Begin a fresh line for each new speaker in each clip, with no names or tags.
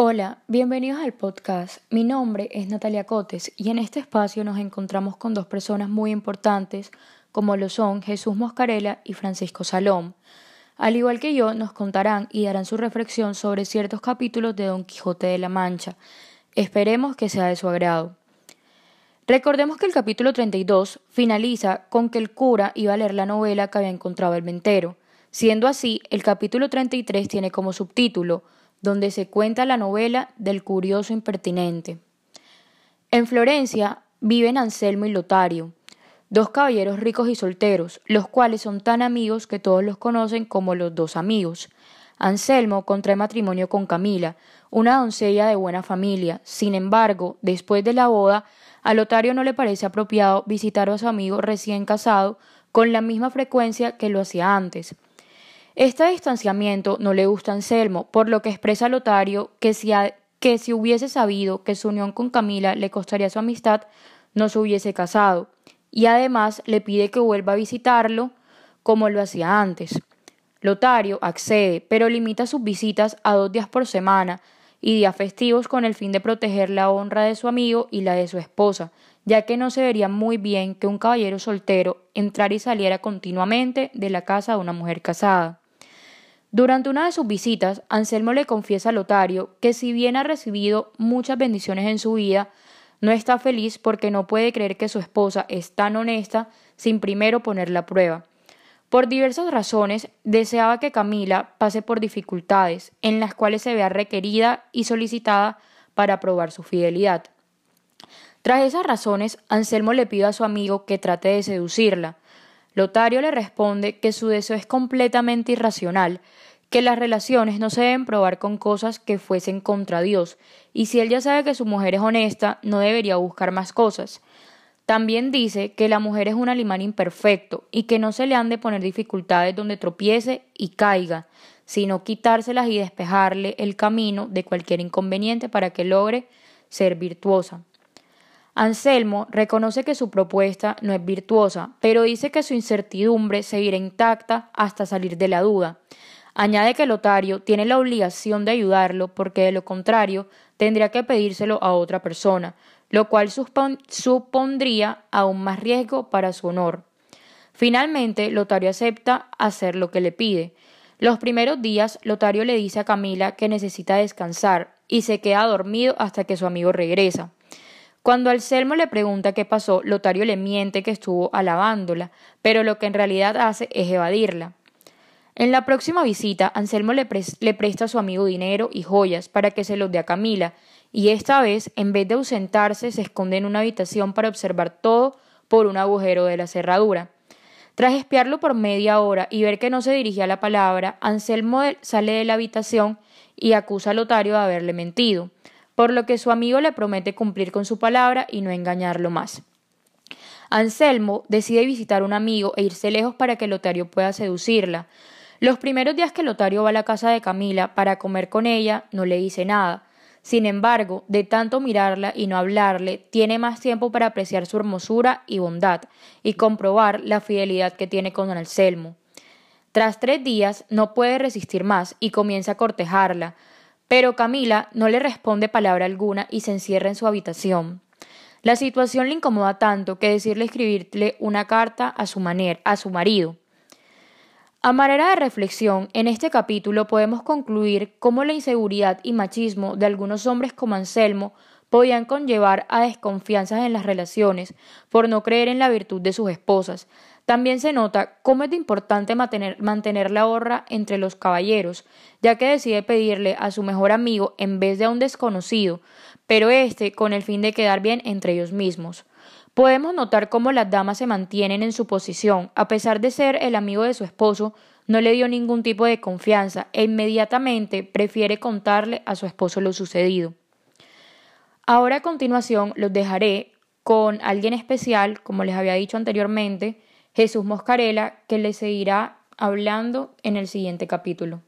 Hola, bienvenidos al podcast. Mi nombre es Natalia Cotes y en este espacio nos encontramos con dos personas muy importantes como lo son Jesús Moscarela y Francisco Salom. Al igual que yo, nos contarán y darán su reflexión sobre ciertos capítulos de Don Quijote de la Mancha. Esperemos que sea de su agrado. Recordemos que el capítulo 32 finaliza con que el cura iba a leer la novela que había encontrado el ventero. Siendo así, el capítulo 33 tiene como subtítulo donde se cuenta la novela del curioso impertinente. En Florencia viven Anselmo y Lotario, dos caballeros ricos y solteros, los cuales son tan amigos que todos los conocen como los dos amigos. Anselmo contrae matrimonio con Camila, una doncella de buena familia. Sin embargo, después de la boda, a Lotario no le parece apropiado visitar a su amigo recién casado con la misma frecuencia que lo hacía antes. Este distanciamiento no le gusta a Anselmo, por lo que expresa Lotario que si, que si hubiese sabido que su unión con Camila le costaría su amistad, no se hubiese casado, y además le pide que vuelva a visitarlo como lo hacía antes. Lotario accede, pero limita sus visitas a dos días por semana y días festivos con el fin de proteger la honra de su amigo y la de su esposa, ya que no se vería muy bien que un caballero soltero entrara y saliera continuamente de la casa de una mujer casada. Durante una de sus visitas, Anselmo le confiesa a Lotario que si bien ha recibido muchas bendiciones en su vida, no está feliz porque no puede creer que su esposa es tan honesta sin primero ponerla a prueba. Por diversas razones, deseaba que Camila pase por dificultades, en las cuales se vea requerida y solicitada para probar su fidelidad. Tras esas razones, Anselmo le pide a su amigo que trate de seducirla, Lotario le responde que su deseo es completamente irracional, que las relaciones no se deben probar con cosas que fuesen contra Dios, y si él ya sabe que su mujer es honesta, no debería buscar más cosas. También dice que la mujer es un animal imperfecto y que no se le han de poner dificultades donde tropiece y caiga, sino quitárselas y despejarle el camino de cualquier inconveniente para que logre ser virtuosa. Anselmo reconoce que su propuesta no es virtuosa, pero dice que su incertidumbre seguirá intacta hasta salir de la duda. Añade que Lotario tiene la obligación de ayudarlo porque de lo contrario tendría que pedírselo a otra persona, lo cual supondría aún más riesgo para su honor. Finalmente, Lotario acepta hacer lo que le pide. Los primeros días, Lotario le dice a Camila que necesita descansar y se queda dormido hasta que su amigo regresa. Cuando Anselmo le pregunta qué pasó, Lotario le miente que estuvo alabándola, pero lo que en realidad hace es evadirla. En la próxima visita, Anselmo le, presta a su amigo dinero y joyas para que se los dé a Camila, y esta vez, en vez de ausentarse, se esconde en una habitación para observar todo por un agujero de la cerradura. Tras espiarlo por media hora y ver que no se dirigía la palabra, Anselmo sale de la habitación y acusa a Lotario de haberle mentido por lo que su amigo le promete cumplir con su palabra y no engañarlo más. Anselmo decide visitar a un amigo e irse lejos para que Lotario pueda seducirla. Los primeros días que Lotario va a la casa de Camila para comer con ella, no le dice nada. Sin embargo, de tanto mirarla y no hablarle, tiene más tiempo para apreciar su hermosura y bondad, y comprobar la fidelidad que tiene con Anselmo. Tras tres días no puede resistir más y comienza a cortejarla, pero Camila no le responde palabra alguna y se encierra en su habitación. La situación le incomoda tanto que decirle escribirle una carta a su manera, a su marido. A manera de reflexión, en este capítulo podemos concluir cómo la inseguridad y machismo de algunos hombres como Anselmo podían conllevar a desconfianzas en las relaciones por no creer en la virtud de sus esposas, también se nota cómo es de importante mantener, la honra entre los caballeros, ya que decide pedirle a su mejor amigo en vez de a un desconocido, pero este con el fin de quedar bien entre ellos mismos. Podemos notar cómo las damas se mantienen en su posición, a pesar de ser el amigo de su esposo, no le dio ningún tipo de confianza e inmediatamente prefiere contarle a su esposo lo sucedido. Ahora a continuación los dejaré con alguien especial, como les había dicho anteriormente, Jesús Moscarela, que le seguirá hablando en el siguiente capítulo.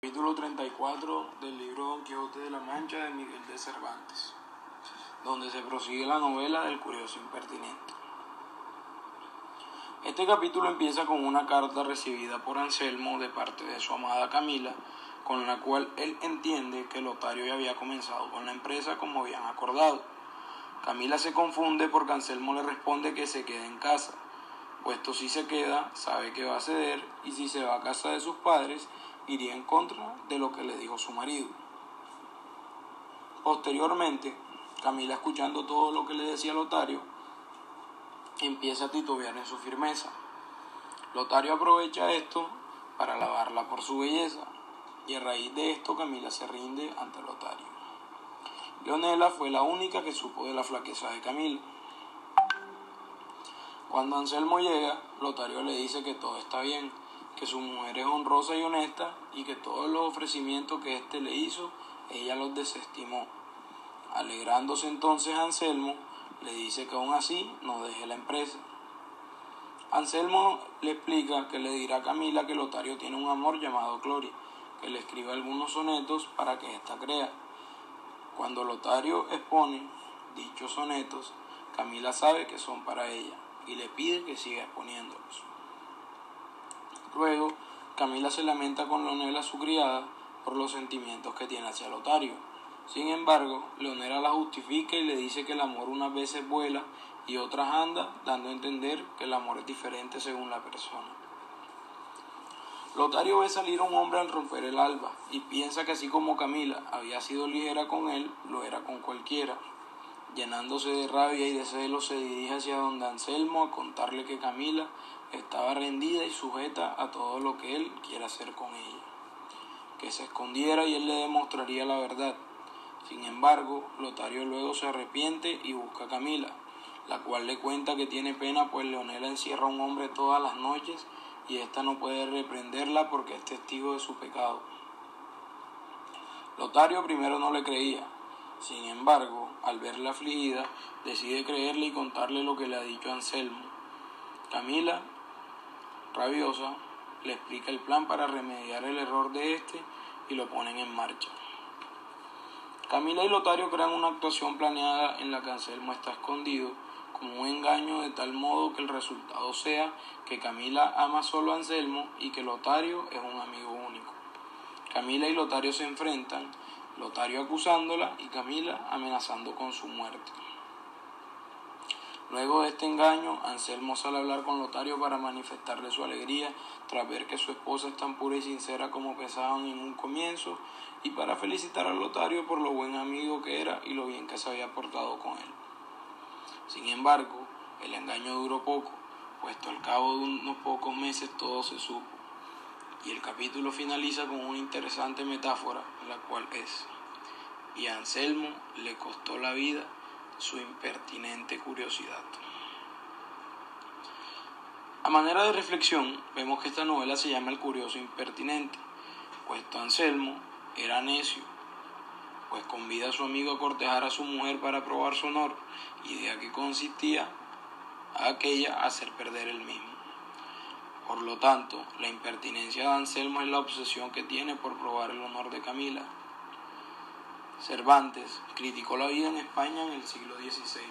Capítulo 34 del libro Don Quijote de la Mancha de Miguel de Cervantes, donde se prosigue la novela del curioso impertinente. Este capítulo empieza con una carta recibida por Anselmo de parte de su amada Camila, con la cual él entiende que Lotario ya había comenzado con la empresa como habían acordado. Camila se confunde porque Anselmo le responde que se quede en casa, puesto si se queda, sabe que va a ceder y si se va a casa de sus padres, iría en contra de lo que le dijo su marido. Posteriormente, Camila, escuchando todo lo que le decía Lotario, empieza a titubear en su firmeza. Lotario aprovecha esto para alabarla por su belleza, y a raíz de esto Camila se rinde ante Lotario. Leonela fue la única que supo de la flaqueza de Camila. Cuando Anselmo llega, Lotario le dice que todo está bien, que su mujer es honrosa y honesta y que todos los ofrecimientos que éste le hizo, ella los desestimó. Alegrándose entonces Anselmo, le dice que aún así no deje la empresa. Anselmo le explica que le dirá a Camila que Lotario tiene un amor llamado Gloria, que le escribe algunos sonetos para que ésta crea. Cuando Lotario expone dichos sonetos, Camila sabe que son para ella y le pide que siga exponiéndolos. Luego, Camila se lamenta con Leonela, su criada, por los sentimientos que tiene hacia Lotario. Sin embargo, Leonela la justifica y le dice que el amor unas veces vuela y otras anda, dando a entender que el amor es diferente según la persona. Lotario ve salir a un hombre al romper el alba y piensa que así como Camila había sido ligera con él, lo era con cualquiera. Llenándose de rabia y de celos, se dirige hacia donde Anselmo a contarle que Camila estaba rendida y sujeta a todo lo que él quiera hacer con ella. Que se escondiera y él le demostraría la verdad. Sin embargo, Lotario luego se arrepiente y busca a Camila, la cual le cuenta que tiene pena pues Leonela encierra a un hombre todas las noches y ésta no puede reprenderla porque es testigo de su pecado. Lotario primero no le creía, sin embargo, al verla afligida, decide creerle y contarle lo que le ha dicho Anselmo. Camila, rabiosa, le explica el plan para remediar el error de este y lo ponen en marcha. Camila y Lotario crean una actuación planeada en la que Anselmo está escondido como un engaño de tal modo que el resultado sea que Camila ama solo a Anselmo y que Lotario es un amigo único. Camila y Lotario se enfrentan, Lotario acusándola y Camila amenazando con su muerte. Luego de este engaño, Anselmo sale a hablar con Lotario para manifestarle su alegría tras ver que su esposa es tan pura y sincera como pensaban en un comienzo y para felicitar a Lotario por lo buen amigo que era y lo bien que se había portado con él. Sin embargo, el engaño duró poco, puesto al cabo de unos pocos meses todo se supo. Y el capítulo finaliza con una interesante metáfora, la cual es, y a Anselmo le costó la vida su impertinente curiosidad. A manera de reflexión, vemos que esta novela se llama El curioso impertinente, puesto Anselmo era necio, pues convida a su amigo a cortejar a su mujer para probar su honor, idea que consistía a aquella hacer perder el mismo. Por lo tanto, la impertinencia de Anselmo es la obsesión que tiene por probar el honor de Camila. Cervantes criticó la vida en España en el siglo XVI.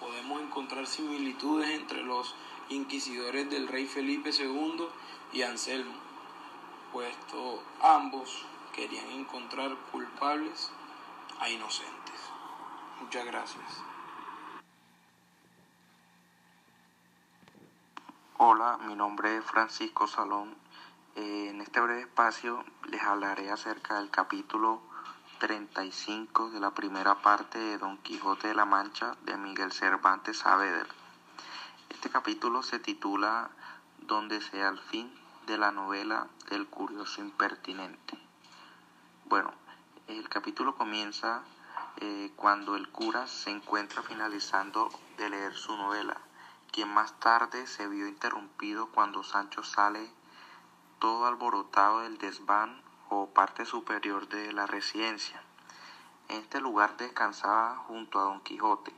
Podemos encontrar similitudes entre los inquisidores del rey Felipe II y Anselmo, puesto ambos querían encontrar culpables a inocentes. Muchas gracias.
Hola, mi nombre es Francisco Salón. Eh, en este breve espacio les hablaré acerca del capítulo 35 de la primera parte de Don Quijote de la Mancha de Miguel Cervantes Saavedra. Este capítulo se titula Donde sea el fin de la novela del curioso impertinente. Bueno, el capítulo comienza eh, cuando el cura se encuentra finalizando de leer su novela quien más tarde se vio interrumpido cuando Sancho sale todo alborotado del desván o parte superior de la residencia. En este lugar descansaba junto a Don Quijote.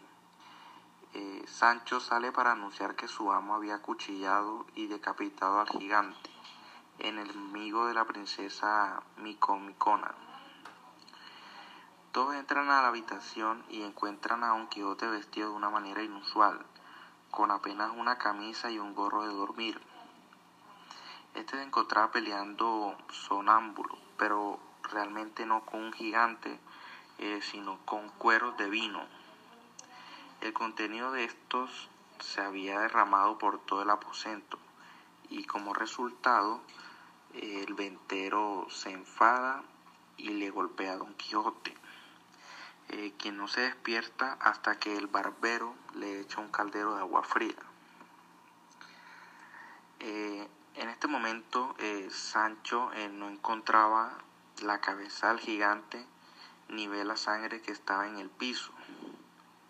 Eh, Sancho sale para anunciar que su amo había acuchillado y decapitado al gigante, enemigo de la princesa Micomicona. Todos entran a la habitación y encuentran a Don Quijote vestido de una manera inusual con apenas una camisa y un gorro de dormir. Este se encontraba peleando sonámbulo pero realmente no con un gigante, eh, sino con cueros de vino. El contenido de estos se había derramado por todo el aposento y como resultado el ventero se enfada y le golpea a Don Quijote, eh, quien no se despierta hasta que el barbero le echa un caldero de agua fría. Eh, en este momento eh, Sancho no encontraba la cabeza del gigante ni ve la sangre que estaba en el piso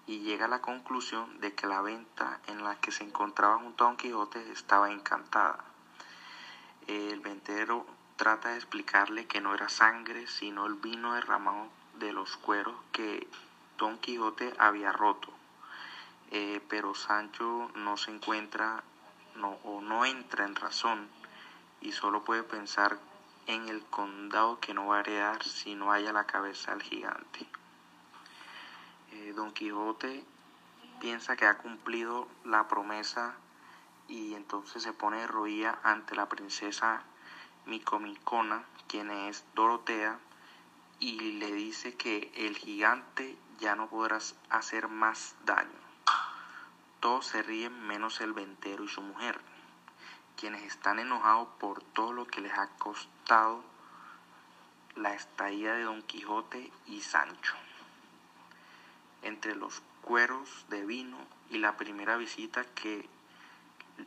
y llega a la conclusión de que la venta en la que se encontraba junto a Don Quijote estaba encantada. El ventero trata de explicarle que no era sangre, sino el vino derramado de los cueros que Don Quijote había roto. Eh, pero Sancho no se encuentra no, o no entra en razón y solo puede pensar en el condado que no va a heredar si no haya la cabeza del gigante. Eh, Don Quijote piensa que ha cumplido la promesa y entonces se pone de rodilla ante la princesa Micomicona, quien es Dorotea, y le dice que el gigante ya no podrá hacer más daño. Todos se ríen menos el ventero y su mujer, quienes están enojados por todo lo que les ha costado la estadía de Don Quijote y Sancho. Entre los cueros de vino y la primera visita que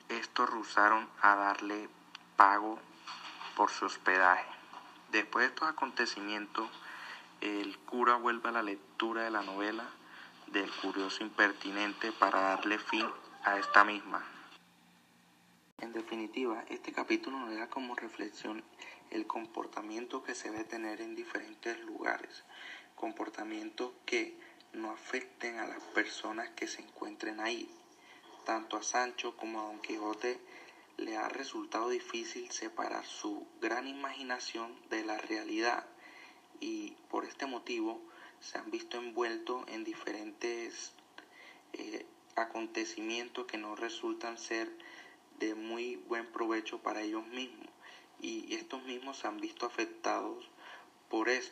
estos rusaron a darle pago por su hospedaje. Después de estos acontecimientos, el cura vuelve a la lectura de la novela del curioso impertinente para darle fin a esta misma. En definitiva, este capítulo nos da como reflexión el comportamiento que se debe tener en diferentes lugares, comportamientos que no afecten a las personas que se encuentren ahí. Tanto a Sancho como a Don Quijote le ha resultado difícil separar su gran imaginación de la realidad y por este motivo se han visto envueltos en diferentes eh, acontecimientos que no resultan ser de muy buen provecho para ellos mismos. Y estos mismos se han visto afectados por esto